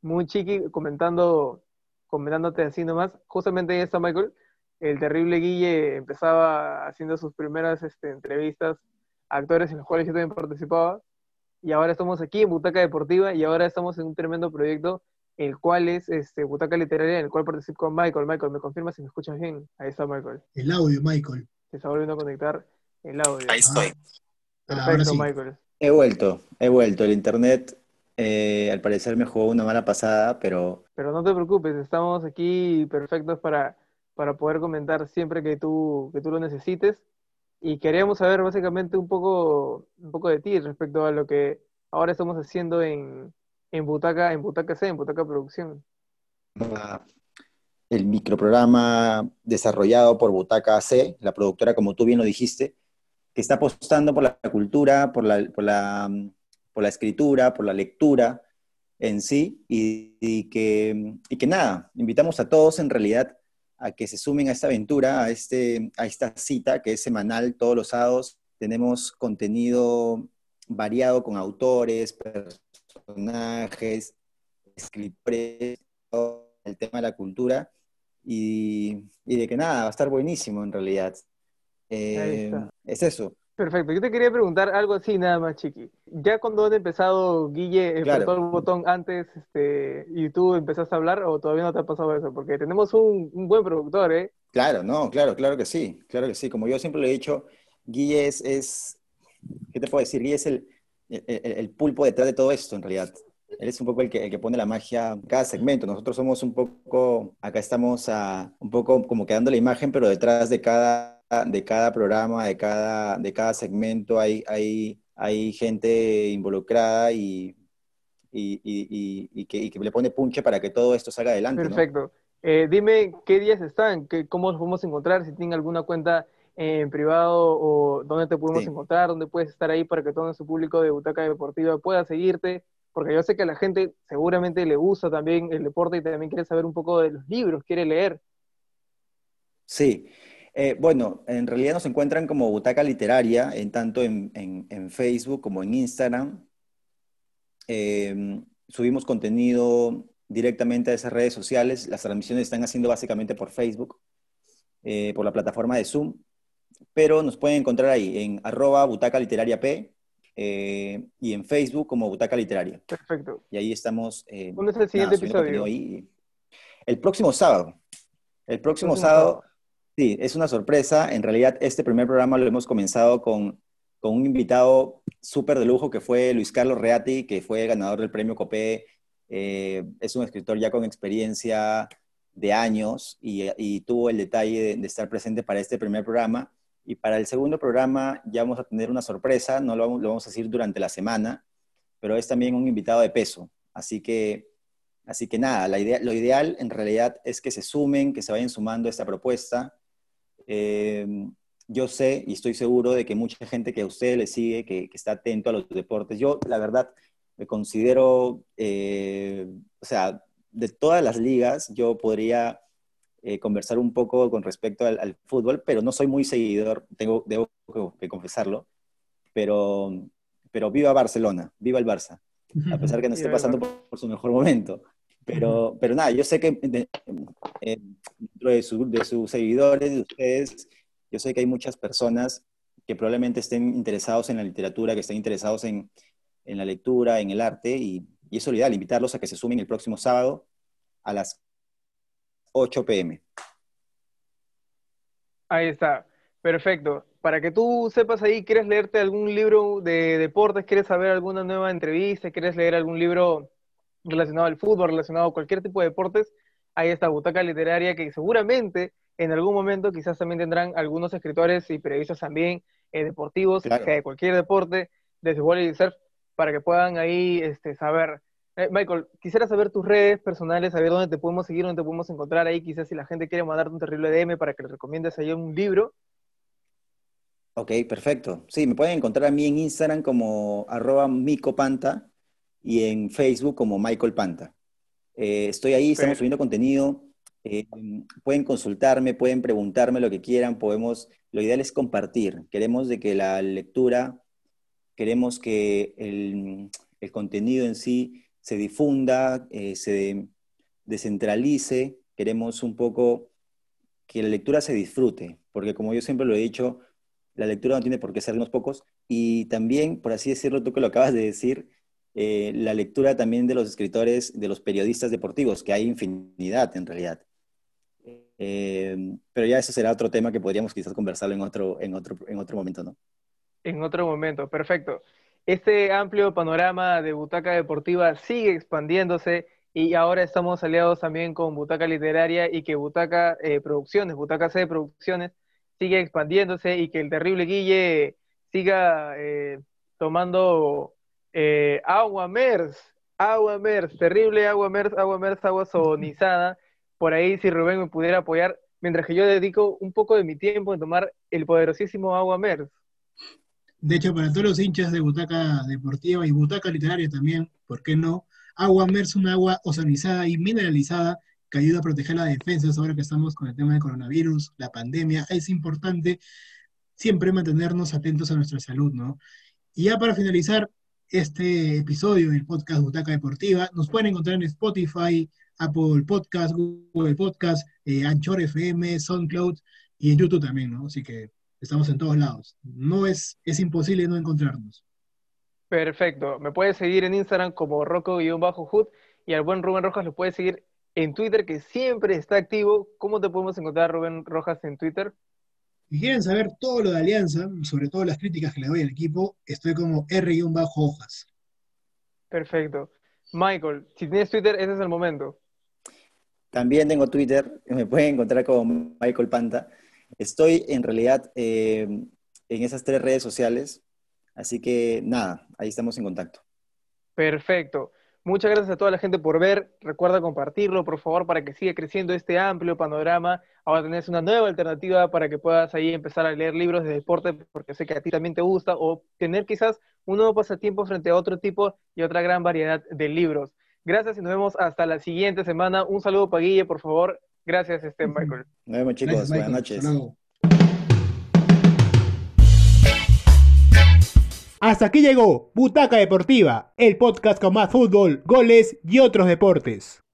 muy chiqui comentando, comentándote así nomás. Justamente en esta, Michael, el terrible Guille empezaba haciendo sus primeras este, entrevistas a actores en los cuales yo también participaba. Y ahora estamos aquí en Butaca Deportiva y ahora estamos en un tremendo proyecto, el cual es este, Butaca Literaria, en el cual participo con Michael. Michael, ¿me confirmas si me escuchas bien? Ahí está Michael. El audio, Michael. Se está volviendo a conectar el audio. Ahí estoy. Ah, Perfecto, sí. Michael. He vuelto, he vuelto. El internet, eh, al parecer, me jugó una mala pasada, pero Pero no te preocupes, estamos aquí perfectos para, para poder comentar siempre que tú, que tú lo necesites. Y queríamos saber básicamente un poco, un poco de ti respecto a lo que ahora estamos haciendo en, en Butaca, en Butaca C, en Butaca Producción. el microprograma desarrollado por Butaca AC, la productora, como tú bien lo dijiste, que está apostando por la cultura, por la, por la, por la escritura, por la lectura en sí, y, y que, y que nada, invitamos a todos en realidad a que se sumen a esta aventura, a, este, a esta cita que es semanal todos los sábados. Tenemos contenido variado con autores, personajes, escritores, el tema de la cultura y, y de que nada, va a estar buenísimo en realidad. Eh, es eso. Perfecto, yo te quería preguntar algo así nada más, Chiqui. Ya cuando han empezado, Guille, Claro. apretó el botón antes este, y tú empezaste a hablar, o todavía no te ha pasado eso, porque tenemos un, un buen productor, ¿eh? Claro, no, claro, claro que sí, claro que sí. Como yo siempre lo he dicho, Guille es, es ¿qué te puedo decir? Guille es el, el, el- el pulpo detrás de todo esto, en realidad. Él es un poco el que, el que pone la magia en cada segmento. Nosotros somos un poco, acá estamos a, un poco como quedando la imagen, pero detrás de cada, de cada programa, de cada, de cada segmento hay, hay, hay gente involucrada y, y, y- y- que, y que le pone punche para que todo esto salga adelante, ¿no? Perfecto. Eh, dime qué días están, qué, cómo los podemos encontrar, si tienen alguna cuenta en privado o dónde te podemos Sí. encontrar, dónde puedes estar ahí para que todo nuestro público de Butaca Deportiva pueda seguirte, porque yo sé que a la gente seguramente le gusta también el deporte y también quiere saber un poco de los libros, quiere leer. Sí, Eh, bueno, en realidad nos encuentran como Butaca Literaria, en tanto en, en- en Facebook como en Instagram. Eh, subimos contenido directamente a esas redes sociales. Las transmisiones están haciendo básicamente por Facebook, eh, por la plataforma de Zoom, pero nos pueden encontrar ahí en arroba Butaca Literaria P eh, y en Facebook como Butaca Literaria. Perfecto. Y ahí estamos. ¿Cuándo es el siguiente episodio? ahí. El próximo sábado. El próximo Próximo sábado, sí, es una sorpresa. En realidad, este primer programa lo hemos comenzado con, con un invitado súper de lujo que fue Luis Carlos Reati, que fue ganador del premio Copé. Eh, es un escritor ya con experiencia de años y, y tuvo el detalle de, de estar presente para este primer programa. Y para el segundo programa ya vamos a tener una sorpresa, no lo, lo vamos a decir durante la semana, pero es también un invitado de peso. Así que, así que nada, la idea, lo ideal en realidad es que se sumen, que se vayan sumando a esta propuesta. Eh, yo sé y estoy seguro de que mucha gente que a ustedes les sigue, que, que está atento a los deportes, yo la verdad me considero, eh, o sea, de todas las ligas, yo podría eh, conversar un poco con respecto al, al fútbol, pero no soy muy seguidor, tengo, debo que confesarlo, pero, pero viva Barcelona, viva el Barça a pesar que no esté pasando por, por su mejor momento. Pero, pero nada, yo sé que de- eh, dentro de, su- de sus seguidores, de ustedes, yo sé que hay muchas personas que probablemente estén interesados en la literatura, que estén interesados en, en la lectura, en el arte, y, y es ideal invitarlos a que se sumen el próximo sábado a las 8 pm. Ahí está, perfecto. Para que tú sepas ahí, ¿quieres leerte algún libro de deportes? ¿Quieres saber alguna nueva entrevista? ¿Quieres leer algún libro relacionado al fútbol, relacionado a cualquier tipo de deportes? Ahí está Butaca Literaria, que seguramente en algún momento quizás también tendrán algunos escritores y periodistas también eh, deportivos, Claro. de cualquier deporte, desde volley y surf, para que puedan ahí este, saber. Eh, Michael, quisiera saber tus redes personales, saber dónde te podemos seguir, dónde te podemos encontrar ahí, quizás si la gente quiere mandarte un terrible DM para que le recomiendes ahí un libro. Ok, perfecto. Sí, me pueden encontrar a mí en Instagram como arroba micopanta y en Facebook como Michael Panta. Eh, estoy ahí, estamos subiendo contenido. Eh, pueden consultarme, pueden preguntarme lo que quieran, podemos, lo ideal es compartir. Queremos de que la lectura, queremos que el, el contenido en sí se difunda, eh, se descentralice, queremos un poco que la lectura se disfrute, porque como yo siempre lo he dicho, la lectura no tiene por qué ser unos pocos, y también, por así decirlo, tú que lo acabas de decir, eh, la lectura también de los escritores, de los periodistas deportivos, que hay infinidad en realidad. Eh, pero ya eso será otro tema que podríamos quizás conversarlo en otro, en otro, en otro momento, ¿no? En otro momento, perfecto. Este amplio panorama de Butaca Deportiva sigue expandiéndose y ahora estamos aliados también con Butaca Literaria y que Butaca eh, Producciones, Butaca C Producciones, sigue expandiéndose y que el terrible Guille siga eh, tomando eh, agua MERS, agua MERS, terrible agua MERS, agua MERS, agua sonizada. Por ahí, si Rubén me pudiera apoyar, mientras que yo dedico un poco de mi tiempo en tomar el poderosísimo agua MERS. De hecho, para todos los hinchas de Butaca Deportiva y Butaca Literaria también, ¿por qué no? Agua MERS, un agua ozonizada y mineralizada que ayuda a proteger la defensa ahora que estamos con el tema del coronavirus, la pandemia. Es importante siempre mantenernos atentos a nuestra salud, ¿no? Y ya para finalizar este episodio del podcast Butaca Deportiva, nos pueden encontrar en Spotify, Apple Podcast, Google Podcast, eh, Anchor FM, SoundCloud y en YouTube también, ¿no? Así que estamos en todos lados. No es, es imposible no encontrarnos. Perfecto. Me puedes seguir en Instagram como Rocco-Hood y al buen Rubén Rojas lo puedes seguir en Twitter, que siempre está activo. ¿Cómo te podemos encontrar, Rubén Rojas, en Twitter? Si quieren saber todo lo de Alianza, sobre todo las críticas que le doy al equipo, estoy como R-Hojas. Perfecto. Michael, si tienes Twitter, ese es el momento. También tengo Twitter, me pueden encontrar como Michael Panta. Estoy en realidad eh, en esas tres redes sociales, Así que nada, ahí estamos en contacto. Perfecto. Muchas gracias a toda la gente por ver. Recuerda compartirlo, por favor, para que siga creciendo este amplio panorama. Ahora tenés una nueva alternativa para que puedas ahí empezar a leer libros de deporte, porque sé que a ti también te gusta, o tener quizás un nuevo pasatiempo frente a otro tipo y otra gran variedad de libros. Gracias y nos vemos hasta la siguiente semana. Un saludo para Guille, por favor. Gracias, este Michael. Nos vemos, chicos. Buenas noches. Hasta aquí llegó Butaca Deportiva, el podcast con más fútbol, goles y otros deportes.